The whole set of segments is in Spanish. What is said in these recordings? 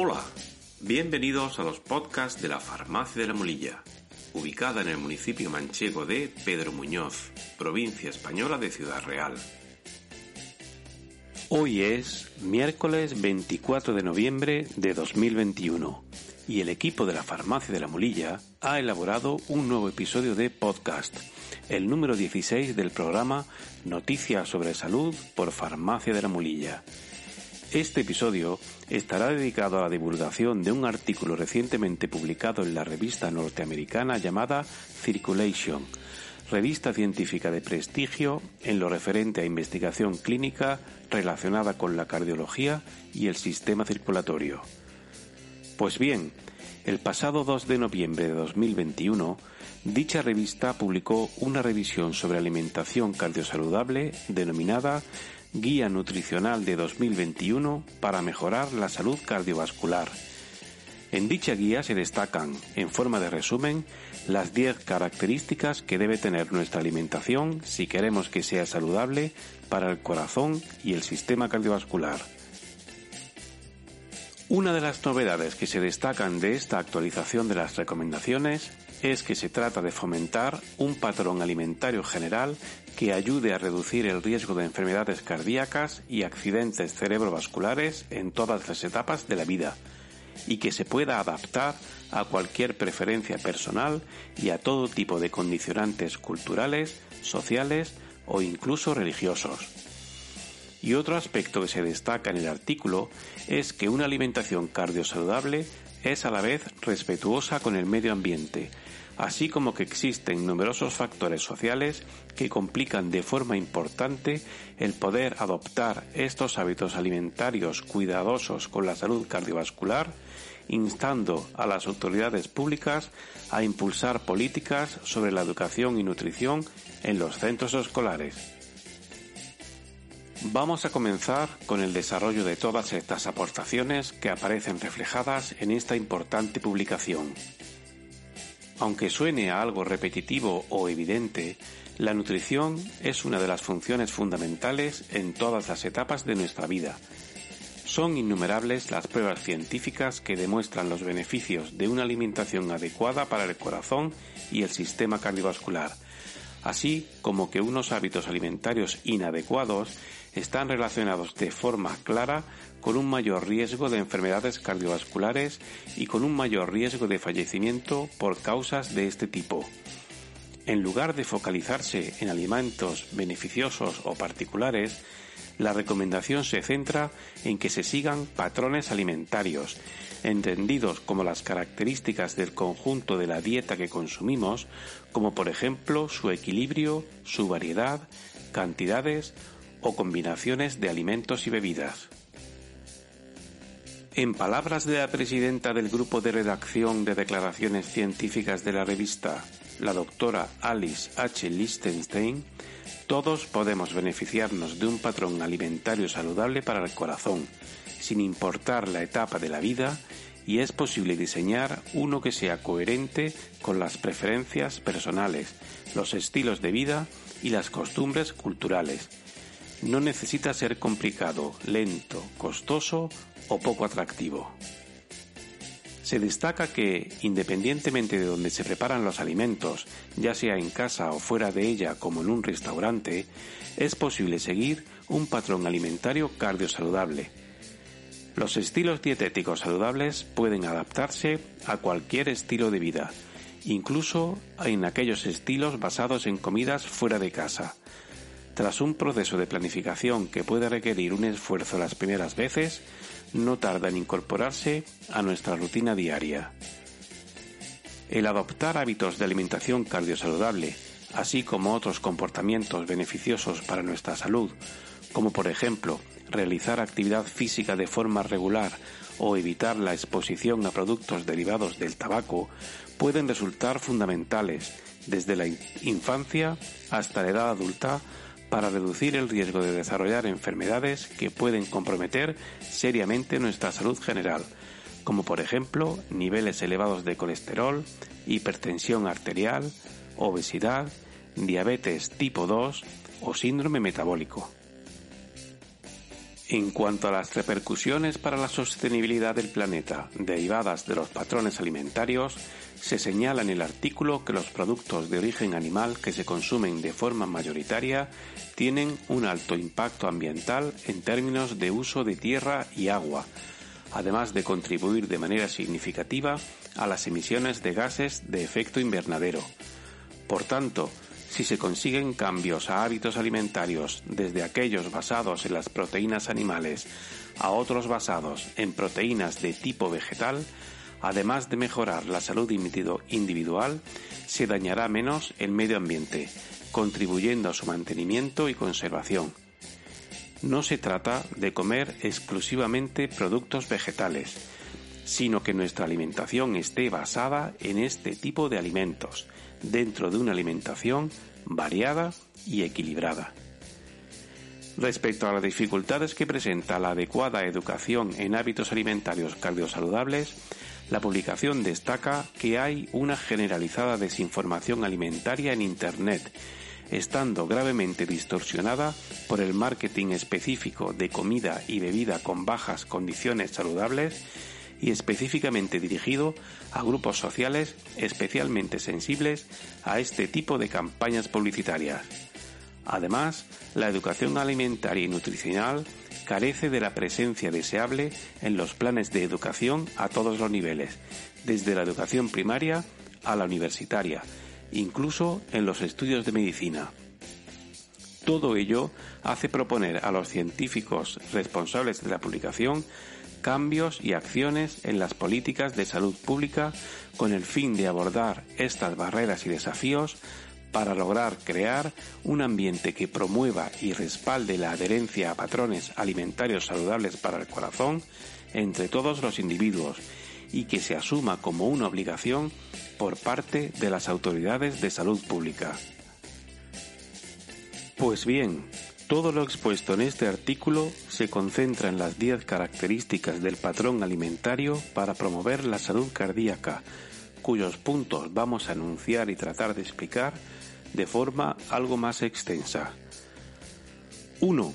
Hola, bienvenidos a los podcasts de la Farmacia de la Molilla, ubicada en el municipio manchego de Pedro Muñoz, provincia española de Ciudad Real. Hoy es miércoles 24 de noviembre de 2021 y el equipo de la Farmacia de la Molilla ha elaborado un nuevo episodio de podcast, el número 16 del programa Noticias sobre Salud por Farmacia de la Molilla. Este episodio estará dedicado a la divulgación de un artículo recientemente publicado en la revista norteamericana llamada Circulation, revista científica de prestigio en lo referente a investigación clínica relacionada con la cardiología y el sistema circulatorio. Pues bien, el pasado 2 de noviembre de 2021, dicha revista publicó una revisión sobre alimentación cardiosaludable denominada Guía Nutricional de 2021 para mejorar la salud cardiovascular. En dicha guía se destacan, en forma de resumen, las 10 características que debe tener nuestra alimentación si queremos que sea saludable para el corazón y el sistema cardiovascular. Una de las novedades que se destacan de esta actualización de las recomendaciones es que se trata de fomentar un patrón alimentario general que ayude a reducir el riesgo de enfermedades cardíacas y accidentes cerebrovasculares en todas las etapas de la vida y que se pueda adaptar a cualquier preferencia personal y a todo tipo de condicionantes culturales, sociales o incluso religiosos. Y otro aspecto que se destaca en el artículo es que una alimentación cardiosaludable es a la vez respetuosa con el medio ambiente, así como que existen numerosos factores sociales que complican de forma importante el poder adoptar estos hábitos alimentarios cuidadosos con la salud cardiovascular, instando a las autoridades públicas a impulsar políticas sobre la educación y nutrición en los centros escolares. Vamos a comenzar con el desarrollo de todas estas aportaciones que aparecen reflejadas en esta importante publicación. Aunque suene a algo repetitivo o evidente, la nutrición es una de las funciones fundamentales en todas las etapas de nuestra vida. Son innumerables las pruebas científicas que demuestran los beneficios de una alimentación adecuada para el corazón y el sistema cardiovascular, así como que unos hábitos alimentarios inadecuados están relacionados de forma clara con un mayor riesgo de enfermedades cardiovasculares y con un mayor riesgo de fallecimiento por causas de este tipo. En lugar de focalizarse en alimentos beneficiosos o particulares, la recomendación se centra en que se sigan patrones alimentarios, entendidos como las características del conjunto de la dieta que consumimos, como por ejemplo su equilibrio, su variedad, cantidades o combinaciones de alimentos y bebidas. En palabras de la presidenta del grupo de redacción de declaraciones científicas de la revista, la doctora Alice H. Lichtenstein, todos podemos beneficiarnos de un patrón alimentario saludable para el corazón, sin importar la etapa de la vida, y es posible diseñar uno que sea coherente con las preferencias personales, los estilos de vida y las costumbres culturales. No necesita ser complicado, lento, costoso o poco atractivo. Se destaca que, independientemente de donde se preparan los alimentos, ya sea en casa o fuera de ella como en un restaurante, es posible seguir un patrón alimentario cardiosaludable. Los estilos dietéticos saludables pueden adaptarse a cualquier estilo de vida, incluso en aquellos estilos basados en comidas fuera de casa. Tras un proceso de planificación que puede requerir un esfuerzo las primeras veces, no tarda en incorporarse a nuestra rutina diaria. El adoptar hábitos de alimentación cardiosaludable, así como otros comportamientos beneficiosos para nuestra salud, como por ejemplo realizar actividad física de forma regular o evitar la exposición a productos derivados del tabaco, pueden resultar fundamentales desde la infancia hasta la edad adulta para reducir el riesgo de desarrollar enfermedades que pueden comprometer seriamente nuestra salud general, como por ejemplo niveles elevados de colesterol, hipertensión arterial, obesidad, diabetes tipo 2 o síndrome metabólico. En cuanto a las repercusiones para la sostenibilidad del planeta derivadas de los patrones alimentarios, se señala en el artículo que los productos de origen animal que se consumen de forma mayoritaria tienen un alto impacto ambiental en términos de uso de tierra y agua, además de contribuir de manera significativa a las emisiones de gases de efecto invernadero. Por tanto, si se consiguen cambios a hábitos alimentarios desde aquellos basados en las proteínas animales a otros basados en proteínas de tipo vegetal, además de mejorar la salud individual, se dañará menos el medio ambiente, contribuyendo a su mantenimiento y conservación. No se trata de comer exclusivamente productos vegetales, sino que nuestra alimentación esté basada en este tipo de alimentos, dentro de una alimentación variada y equilibrada. Respecto a las dificultades que presenta la adecuada educación en hábitos alimentarios cardiosaludables, la publicación destaca que hay una generalizada desinformación alimentaria en Internet, estando gravemente distorsionada por el marketing específico de comida y bebida con bajas condiciones saludables y específicamente dirigido a grupos sociales especialmente sensibles a este tipo de campañas publicitarias. Además, la educación alimentaria y nutricional carece de la presencia deseable en los planes de educación a todos los niveles, desde la educación primaria a la universitaria, incluso en los estudios de medicina. Todo ello hace proponer a los científicos responsables de la publicación cambios y acciones en las políticas de salud pública con el fin de abordar estas barreras y desafíos para lograr crear un ambiente que promueva y respalde la adherencia a patrones alimentarios saludables para el corazón entre todos los individuos y que se asuma como una obligación por parte de las autoridades de salud pública. Pues bien, todo lo expuesto en este artículo se concentra en las 10 características del patrón alimentario para promover la salud cardíaca, cuyos puntos vamos a anunciar y tratar de explicar de forma algo más extensa. 1.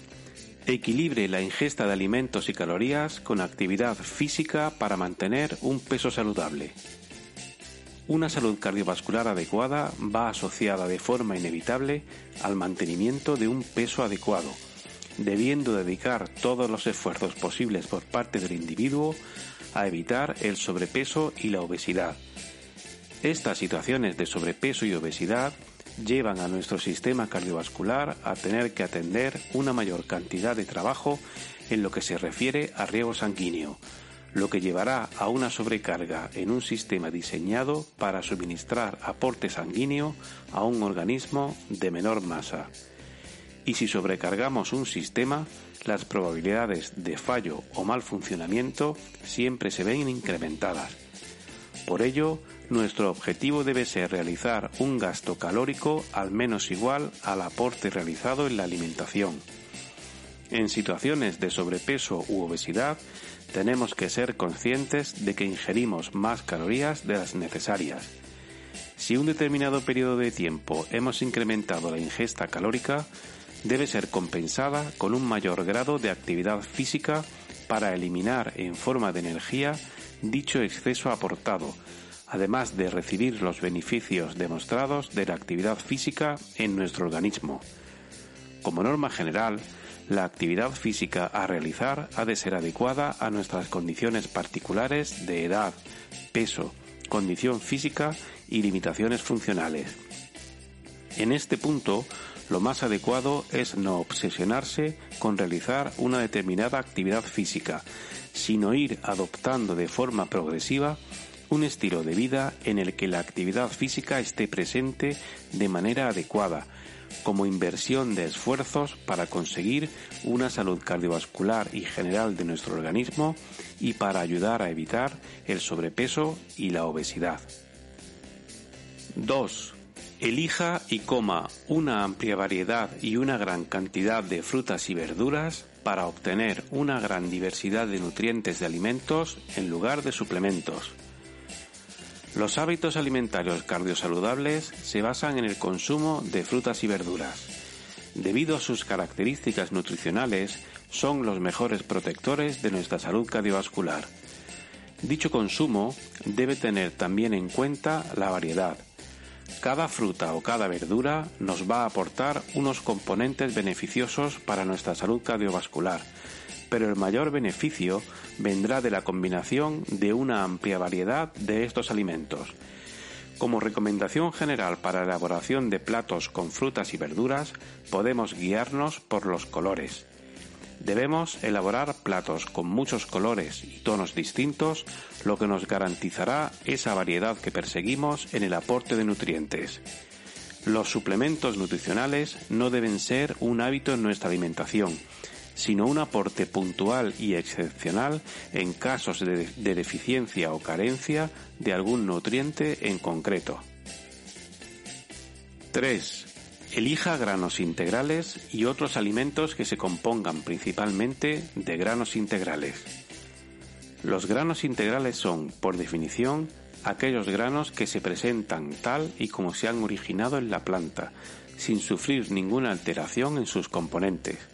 Equilibre la ingesta de alimentos y calorías con actividad física para mantener un peso saludable. Una salud cardiovascular adecuada va asociada de forma inevitable al mantenimiento de un peso adecuado, debiendo dedicar todos los esfuerzos posibles por parte del individuo a evitar el sobrepeso y la obesidad. Estas situaciones de sobrepeso y obesidad llevan a nuestro sistema cardiovascular a tener que atender una mayor cantidad de trabajo en lo que se refiere a riego sanguíneo, lo que llevará a una sobrecarga en un sistema diseñado para suministrar aporte sanguíneo a un organismo de menor masa. Y si sobrecargamos un sistema, las probabilidades de fallo o mal funcionamiento siempre se ven incrementadas. Por ello, nuestro objetivo debe ser realizar un gasto calórico al menos igual al aporte realizado en la alimentación. En situaciones de sobrepeso u obesidad, tenemos que ser conscientes de que ingerimos más calorías de las necesarias. Si un determinado periodo de tiempo hemos incrementado la ingesta calórica, debe ser compensada con un mayor grado de actividad física para eliminar en forma de energía dicho exceso aportado, además de recibir los beneficios demostrados de la actividad física en nuestro organismo. Como norma general, la actividad física a realizar ha de ser adecuada a nuestras condiciones particulares de edad, peso, condición física y limitaciones funcionales. En este punto, lo más adecuado es no obsesionarse con realizar una determinada actividad física, sino ir adoptando de forma progresiva un estilo de vida en el que la actividad física esté presente de manera adecuada, como inversión de esfuerzos para conseguir una salud cardiovascular y general de nuestro organismo y para ayudar a evitar el sobrepeso y la obesidad. 2. Elija y coma una amplia variedad y una gran cantidad de frutas y verduras para obtener una gran diversidad de nutrientes de alimentos en lugar de suplementos. Los hábitos alimentarios cardiosaludables se basan en el consumo de frutas y verduras. Debido a sus características nutricionales, son los mejores protectores de nuestra salud cardiovascular. Dicho consumo debe tener también en cuenta la variedad. Cada fruta o cada verdura nos va a aportar unos componentes beneficiosos para nuestra salud cardiovascular, pero el mayor beneficio vendrá de la combinación de una amplia variedad de estos alimentos. Como recomendación general para la elaboración de platos con frutas y verduras, podemos guiarnos por los colores. Debemos elaborar platos con muchos colores y tonos distintos, lo que nos garantizará esa variedad que perseguimos en el aporte de nutrientes. Los suplementos nutricionales no deben ser un hábito en nuestra alimentación, sino un aporte puntual y excepcional en casos de, deficiencia o carencia de algún nutriente en concreto. 3. Elija granos integrales y otros alimentos que se compongan principalmente de granos integrales. Los granos integrales son, por definición, aquellos granos que se presentan tal y como se han originado en la planta, sin sufrir ninguna alteración en sus componentes.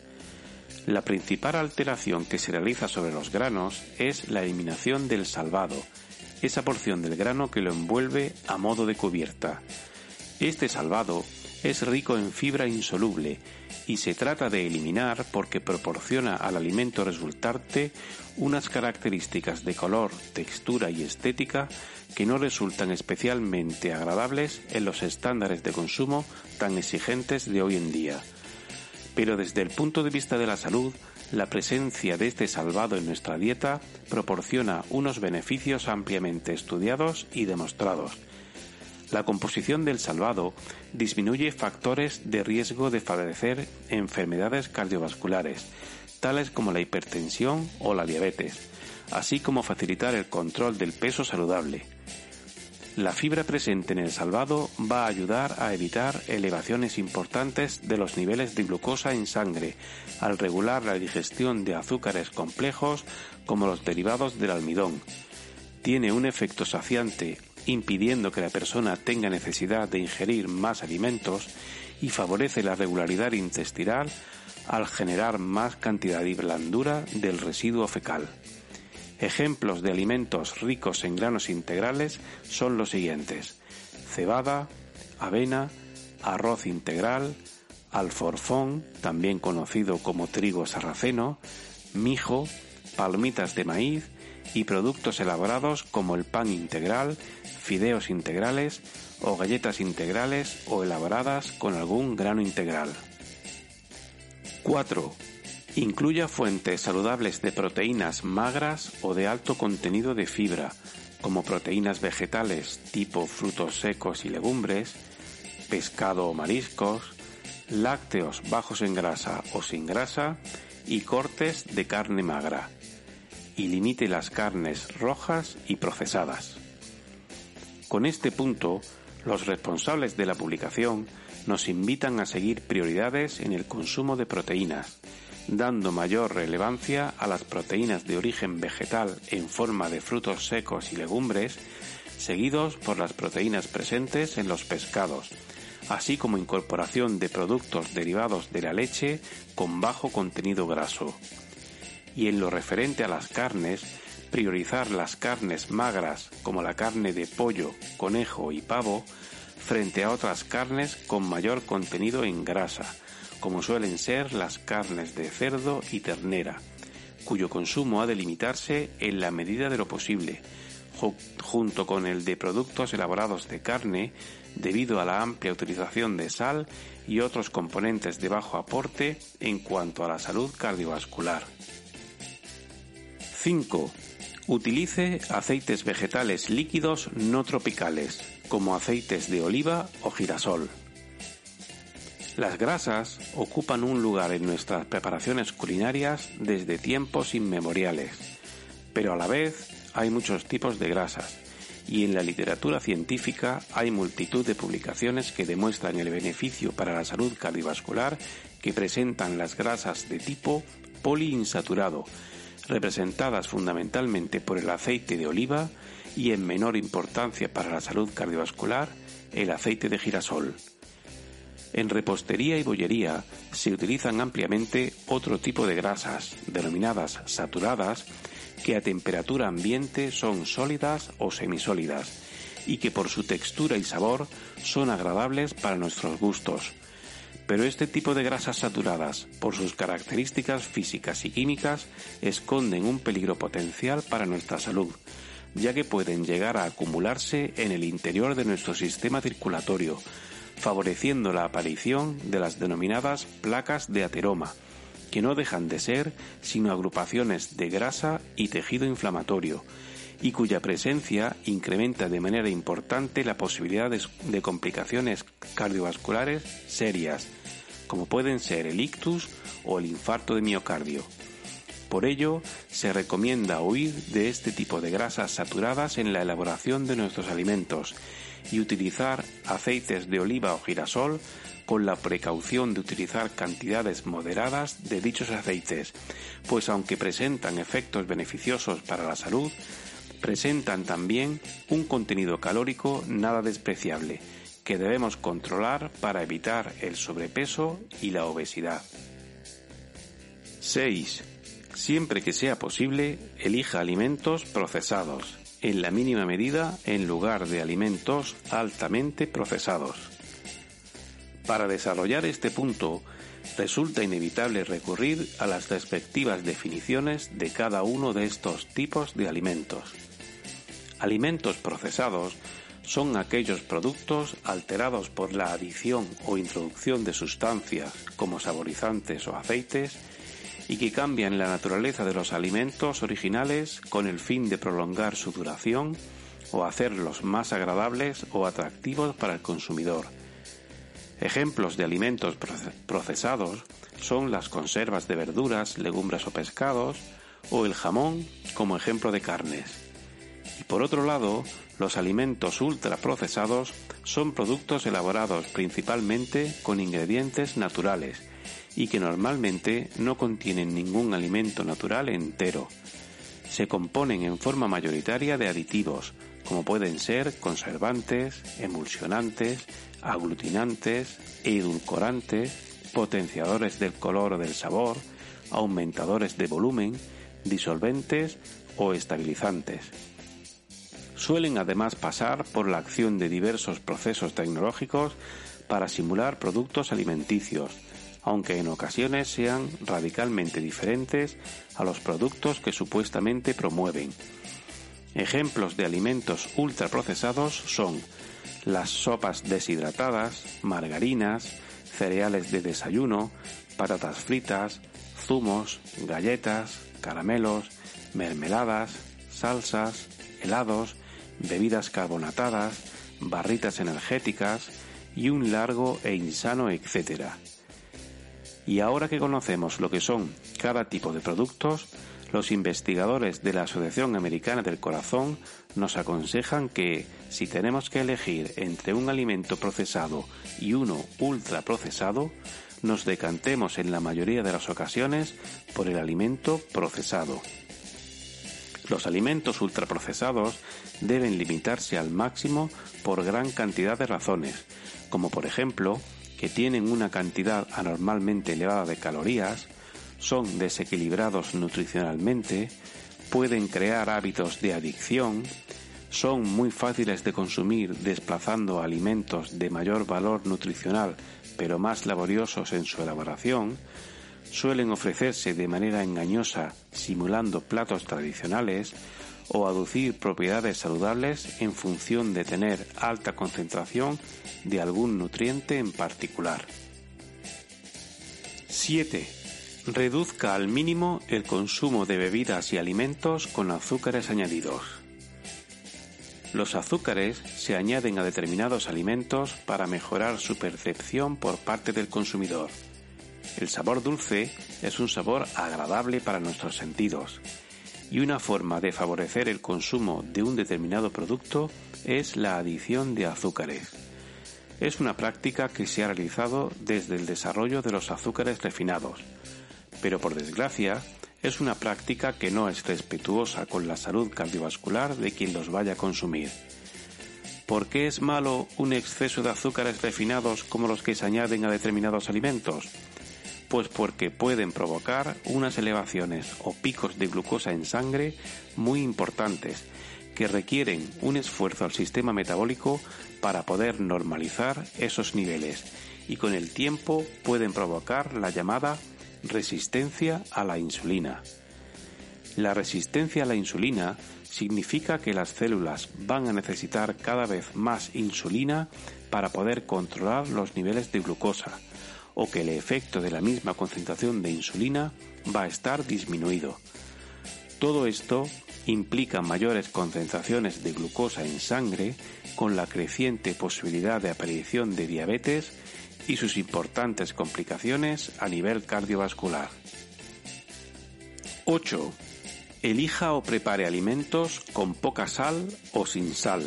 La principal alteración que se realiza sobre los granos es la eliminación del salvado, esa porción del grano que lo envuelve a modo de cubierta. Este salvado es rico en fibra insoluble y se trata de eliminar porque proporciona al alimento resultante unas características de color, textura y estética que no resultan especialmente agradables en los estándares de consumo tan exigentes de hoy en día. Pero desde el punto de vista de la salud, la presencia de este salvado en nuestra dieta proporciona unos beneficios ampliamente estudiados y demostrados. La composición del salvado disminuye factores de riesgo de padecer enfermedades cardiovasculares, tales como la hipertensión o la diabetes, así como facilitar el control del peso saludable. La fibra presente en el salvado va a ayudar a evitar elevaciones importantes de los niveles de glucosa en sangre, al regular la digestión de azúcares complejos como los derivados del almidón. Tiene un efecto saciante, impidiendo que la persona tenga necesidad de ingerir más alimentos y favorece la regularidad intestinal al generar más cantidad de blandura del residuo fecal. Ejemplos de alimentos ricos en granos integrales son los siguientes. Cebada, avena, arroz integral, alforfón, también conocido como trigo sarraceno, mijo, palmitas de maíz y productos elaborados como el pan integral, fideos integrales o galletas integrales o elaboradas con algún grano integral. 4. Incluya fuentes saludables de proteínas magras o de alto contenido de fibra, como proteínas vegetales tipo frutos secos y legumbres, pescado o mariscos, lácteos bajos en grasa o sin grasa y cortes de carne magra. Y limite las carnes rojas y procesadas. Con este punto, los responsables de la publicación nos invitan a seguir prioridades en el consumo de proteínas, dando mayor relevancia a las proteínas de origen vegetal en forma de frutos secos y legumbres, seguidos por las proteínas presentes en los pescados, así como incorporación de productos derivados de la leche con bajo contenido graso. Y en lo referente a las carnes, priorizar las carnes magras como la carne de pollo, conejo y pavo, frente a otras carnes con mayor contenido en grasa, como suelen ser las carnes de cerdo y ternera, cuyo consumo ha de limitarse en la medida de lo posible, junto con el de productos elaborados de carne, debido a la amplia utilización de sal y otros componentes de bajo aporte en cuanto a la salud cardiovascular. 5. Utilice aceites vegetales líquidos no tropicales, como aceites de oliva o girasol. Las grasas ocupan un lugar en nuestras preparaciones culinarias desde tiempos inmemoriales, pero a la vez hay muchos tipos de grasas y en la literatura científica hay multitud de publicaciones que demuestran el beneficio para la salud cardiovascular que presentan las grasas de tipo poliinsaturado, representadas fundamentalmente por el aceite de oliva y en menor importancia para la salud cardiovascular el aceite de girasol. En repostería y bollería se utilizan ampliamente otro tipo de grasas, denominadas saturadas, que a temperatura ambiente son sólidas o semisólidas y que por su textura y sabor son agradables para nuestros gustos. Pero este tipo de grasas saturadas, por sus características físicas y químicas, esconden un peligro potencial para nuestra salud, ya que pueden llegar a acumularse en el interior de nuestro sistema circulatorio, favoreciendo la aparición de las denominadas placas de ateroma, que no dejan de ser sino agrupaciones de grasa y tejido inflamatorio, y cuya presencia incrementa de manera importante la posibilidad de, complicaciones cardiovasculares serias, como pueden ser el ictus o el infarto de miocardio. Por ello, se recomienda huir de este tipo de grasas saturadas en la elaboración de nuestros alimentos y utilizar aceites de oliva o girasol con la precaución de utilizar cantidades moderadas de dichos aceites, pues aunque presentan efectos beneficiosos para la salud, presentan también un contenido calórico nada despreciable, que debemos controlar para evitar el sobrepeso y la obesidad. 6. Siempre que sea posible, elija alimentos procesados, en la mínima medida en lugar de alimentos altamente procesados. Para desarrollar este punto, resulta inevitable recurrir a las respectivas definiciones de cada uno de estos tipos de alimentos. Alimentos procesados son aquellos productos alterados por la adición o introducción de sustancias como saborizantes o aceites y que cambian la naturaleza de los alimentos originales con el fin de prolongar su duración o hacerlos más agradables o atractivos para el consumidor. Ejemplos de alimentos procesados son las conservas de verduras, legumbres o pescados, o el jamón como ejemplo de carnes. Y por otro lado, los alimentos ultraprocesados son productos elaborados principalmente con ingredientes naturales y que normalmente no contienen ningún alimento natural entero. Se componen en forma mayoritaria de aditivos, como pueden ser conservantes, emulsionantes, aglutinantes, edulcorantes, potenciadores del color o del sabor, aumentadores de volumen, disolventes o estabilizantes. Suelen además pasar por la acción de diversos procesos tecnológicos para simular productos alimenticios, aunque en ocasiones sean radicalmente diferentes a los productos que supuestamente promueven. Ejemplos de alimentos ultraprocesados son las sopas deshidratadas, margarinas, cereales de desayuno, patatas fritas, zumos, galletas, caramelos, mermeladas, salsas, helados, bebidas carbonatadas, barritas energéticas y un largo e insano etcétera. Y ahora que conocemos lo que son cada tipo de productos, los investigadores de la Asociación Americana del Corazón nos aconsejan que, si tenemos que elegir entre un alimento procesado y uno ultraprocesado, nos decantemos en la mayoría de las ocasiones por el alimento procesado. Los alimentos ultraprocesados deben limitarse al máximo por gran cantidad de razones, como por ejemplo que tienen una cantidad anormalmente elevada de calorías, son desequilibrados nutricionalmente, pueden crear hábitos de adicción, son muy fáciles de consumir desplazando alimentos de mayor valor nutricional pero más laboriosos en su elaboración, suelen ofrecerse de manera engañosa simulando platos tradicionales o aducir propiedades saludables en función de tener alta concentración de algún nutriente en particular. 7. Reduzca al mínimo el consumo de bebidas y alimentos con azúcares añadidos. Los azúcares se añaden a determinados alimentos para mejorar su percepción por parte del consumidor. El sabor dulce es un sabor agradable para nuestros sentidos y una forma de favorecer el consumo de un determinado producto es la adición de azúcares. Es una práctica que se ha realizado desde el desarrollo de los azúcares refinados, pero por desgracia es una práctica que no es respetuosa con la salud cardiovascular de quien los vaya a consumir. ¿Por qué es malo un exceso de azúcares refinados como los que se añaden a determinados alimentos? Pues porque pueden provocar unas elevaciones o picos de glucosa en sangre muy importantes que requieren un esfuerzo al sistema metabólico para poder normalizar esos niveles y con el tiempo pueden provocar la llamada resistencia a la insulina. La resistencia a la insulina significa que las células van a necesitar cada vez más insulina para poder controlar los niveles de glucosa o que el efecto de la misma concentración de insulina va a estar disminuido. Todo esto implica mayores concentraciones de glucosa en sangre con la creciente posibilidad de aparición de diabetes y sus importantes complicaciones a nivel cardiovascular. 8. Elija o prepare alimentos con poca sal o sin sal.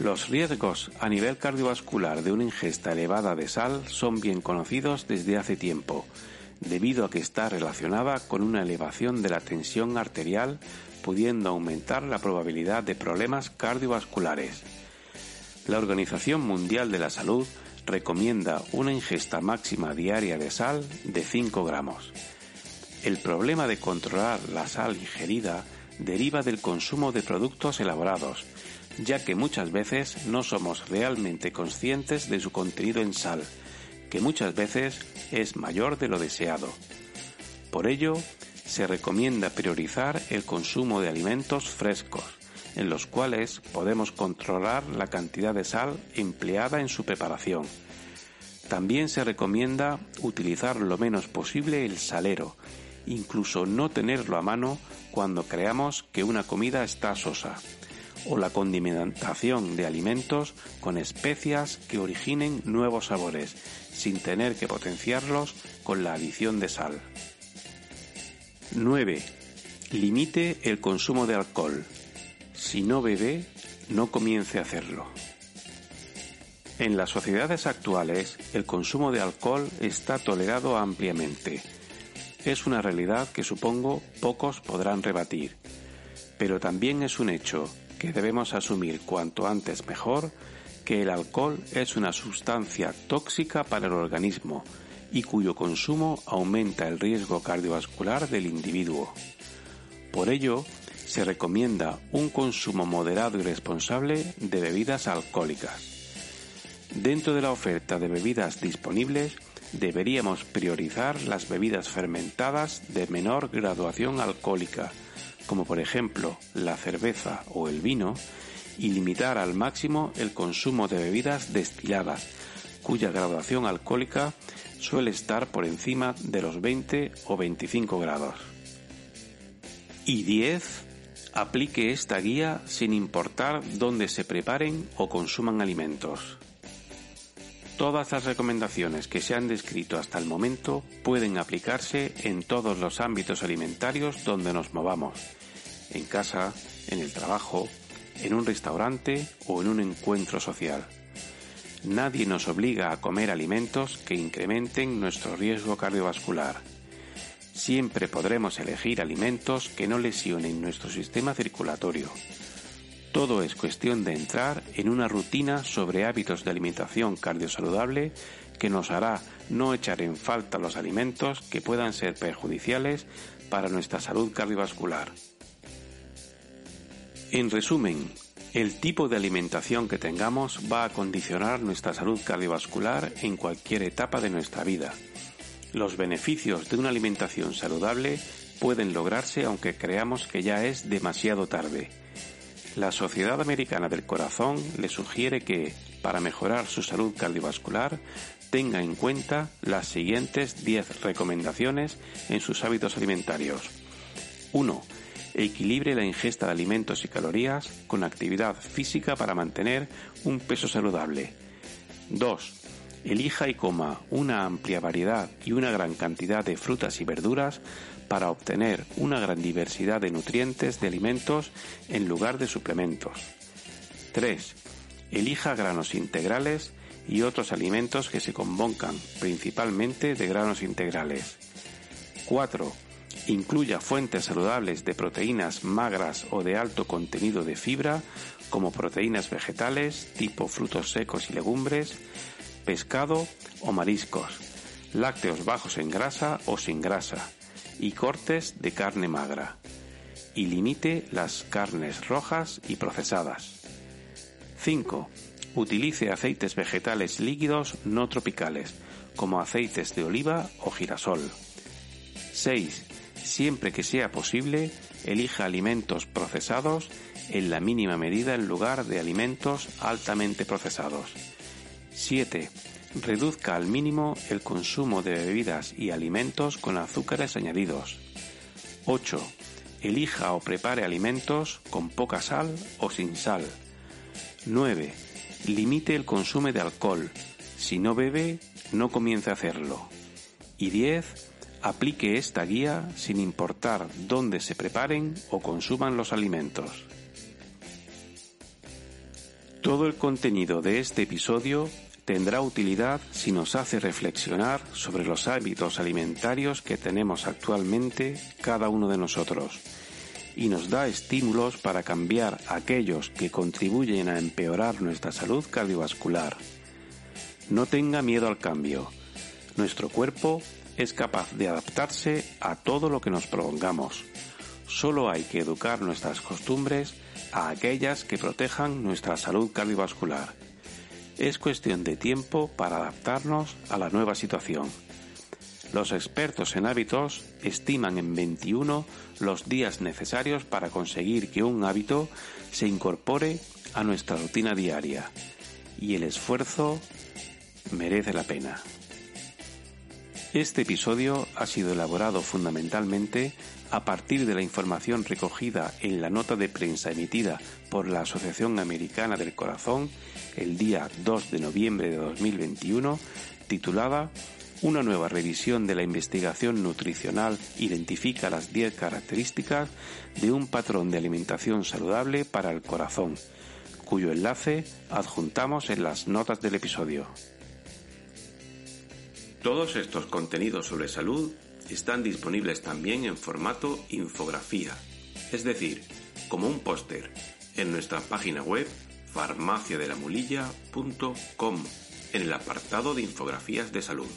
Los riesgos a nivel cardiovascular de una ingesta elevada de sal son bien conocidos desde hace tiempo, debido a que está relacionada con una elevación de la tensión arterial, pudiendo aumentar la probabilidad de problemas cardiovasculares. La Organización Mundial de la Salud recomienda una ingesta máxima diaria de sal de 5 gramos. El problema de controlar la sal ingerida deriva del consumo de productos elaborados, ya que muchas veces no somos realmente conscientes de su contenido en sal, que muchas veces es mayor de lo deseado. Por ello, se recomienda priorizar el consumo de alimentos frescos, en los cuales podemos controlar la cantidad de sal empleada en su preparación. También se recomienda utilizar lo menos posible el salero, incluso no tenerlo a mano cuando creamos que una comida está sosa, o la condimentación de alimentos con especias que originen nuevos sabores, sin tener que potenciarlos con la adición de sal. 9. Limite el consumo de alcohol. Si no bebe, no comience a hacerlo. En las sociedades actuales, el consumo de alcohol está tolerado ampliamente. Es una realidad que supongo pocos podrán rebatir. Pero también es un hecho que debemos asumir cuanto antes mejor que el alcohol es una sustancia tóxica para el organismo y cuyo consumo aumenta el riesgo cardiovascular del individuo. Por ello, se recomienda un consumo moderado y responsable de bebidas alcohólicas. Dentro de la oferta de bebidas disponibles, deberíamos priorizar las bebidas fermentadas de menor graduación alcohólica, como por ejemplo la cerveza o el vino, y limitar al máximo el consumo de bebidas destiladas, cuya graduación alcohólica suele estar por encima de los 20 o 25 grados. Y 10 Aplique esta guía sin importar dónde se preparen o consuman alimentos. Todas las recomendaciones que se han descrito hasta el momento pueden aplicarse en todos los ámbitos alimentarios donde nos movamos, en casa, en el trabajo, en un restaurante o en un encuentro social. Nadie nos obliga a comer alimentos que incrementen nuestro riesgo cardiovascular siempre podremos elegir alimentos que no lesionen nuestro sistema circulatorio. Todo es cuestión de entrar en una rutina sobre hábitos de alimentación cardiosaludable que nos hará no echar en falta los alimentos que puedan ser perjudiciales para nuestra salud cardiovascular. En resumen, el tipo de alimentación que tengamos va a condicionar nuestra salud cardiovascular en cualquier etapa de nuestra vida los beneficios de una alimentación saludable pueden lograrse aunque creamos que ya es demasiado tarde. La Sociedad Americana del Corazón le sugiere que, para mejorar su salud cardiovascular, tenga en cuenta las siguientes 10 recomendaciones en sus hábitos alimentarios. 1. Equilibre la ingesta de alimentos y calorías con actividad física para mantener un peso saludable. 2. Elija y coma una amplia variedad y una gran cantidad de frutas y verduras para obtener una gran diversidad de nutrientes de alimentos en lugar de suplementos. 3. Elija granos integrales y otros alimentos que se compongan principalmente de granos integrales. 4. Incluya fuentes saludables de proteínas magras o de alto contenido de fibra, como proteínas vegetales tipo frutos secos y legumbres, pescado o mariscos, lácteos bajos en grasa o sin grasa, y cortes de carne magra. Y limite las carnes rojas y procesadas. 5. Utilice aceites vegetales líquidos no tropicales, como aceites de oliva o girasol. 6. Siempre que sea posible, elija alimentos procesados en la mínima medida en lugar de alimentos altamente procesados. 7. Reduzca al mínimo el consumo de bebidas y alimentos con azúcares añadidos. 8. Elija o prepare alimentos con poca sal o sin sal. 9. Limite el consumo de alcohol. Si no bebe, no comience a hacerlo. Y 10 Aplique esta guía sin importar dónde se preparen o consuman los alimentos. Todo el contenido de este episodio tendrá utilidad si nos hace reflexionar sobre los hábitos alimentarios que tenemos actualmente cada uno de nosotros y nos da estímulos para cambiar aquellos que contribuyen a empeorar nuestra salud cardiovascular. No tenga miedo al cambio. Nuestro cuerpo es capaz de adaptarse a todo lo que nos propongamos. Solo hay que educar nuestras costumbres a aquellas que protejan nuestra salud cardiovascular. Es cuestión de tiempo para adaptarnos a la nueva situación. Los expertos en hábitos estiman en 21 los días necesarios para conseguir que un hábito se incorpore a nuestra rutina diaria. Y el esfuerzo merece la pena. Este episodio ha sido elaborado fundamentalmente a partir de la información recogida en la nota de prensa emitida por la Asociación Americana del Corazón el día 2 de noviembre de 2021, titulada Una nueva revisión de la investigación nutricional identifica las 10 características de un patrón de alimentación saludable para el corazón, cuyo enlace adjuntamos en las notas del episodio. Todos estos contenidos sobre salud están disponibles también en formato infografía, es decir, como un póster, en nuestra página web farmaciadelamulilla.com en el apartado de infografías de salud.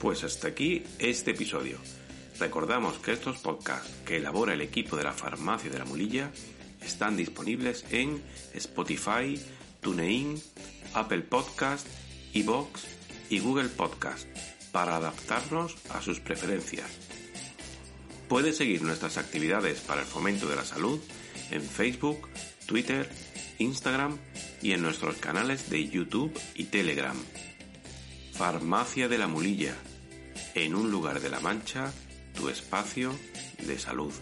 Pues hasta aquí este episodio. Recordamos que estos podcasts que elabora el equipo de la Farmacia de la Mulilla están disponibles en Spotify, TuneIn, Apple Podcast, iBox y Google Podcast para adaptarnos a sus preferencias. Puede seguir nuestras actividades para el fomento de la salud en Facebook, Twitter, Instagram y en nuestros canales de YouTube y Telegram. Farmacia de la Mulilla. En un lugar de la Mancha, tu espacio de salud.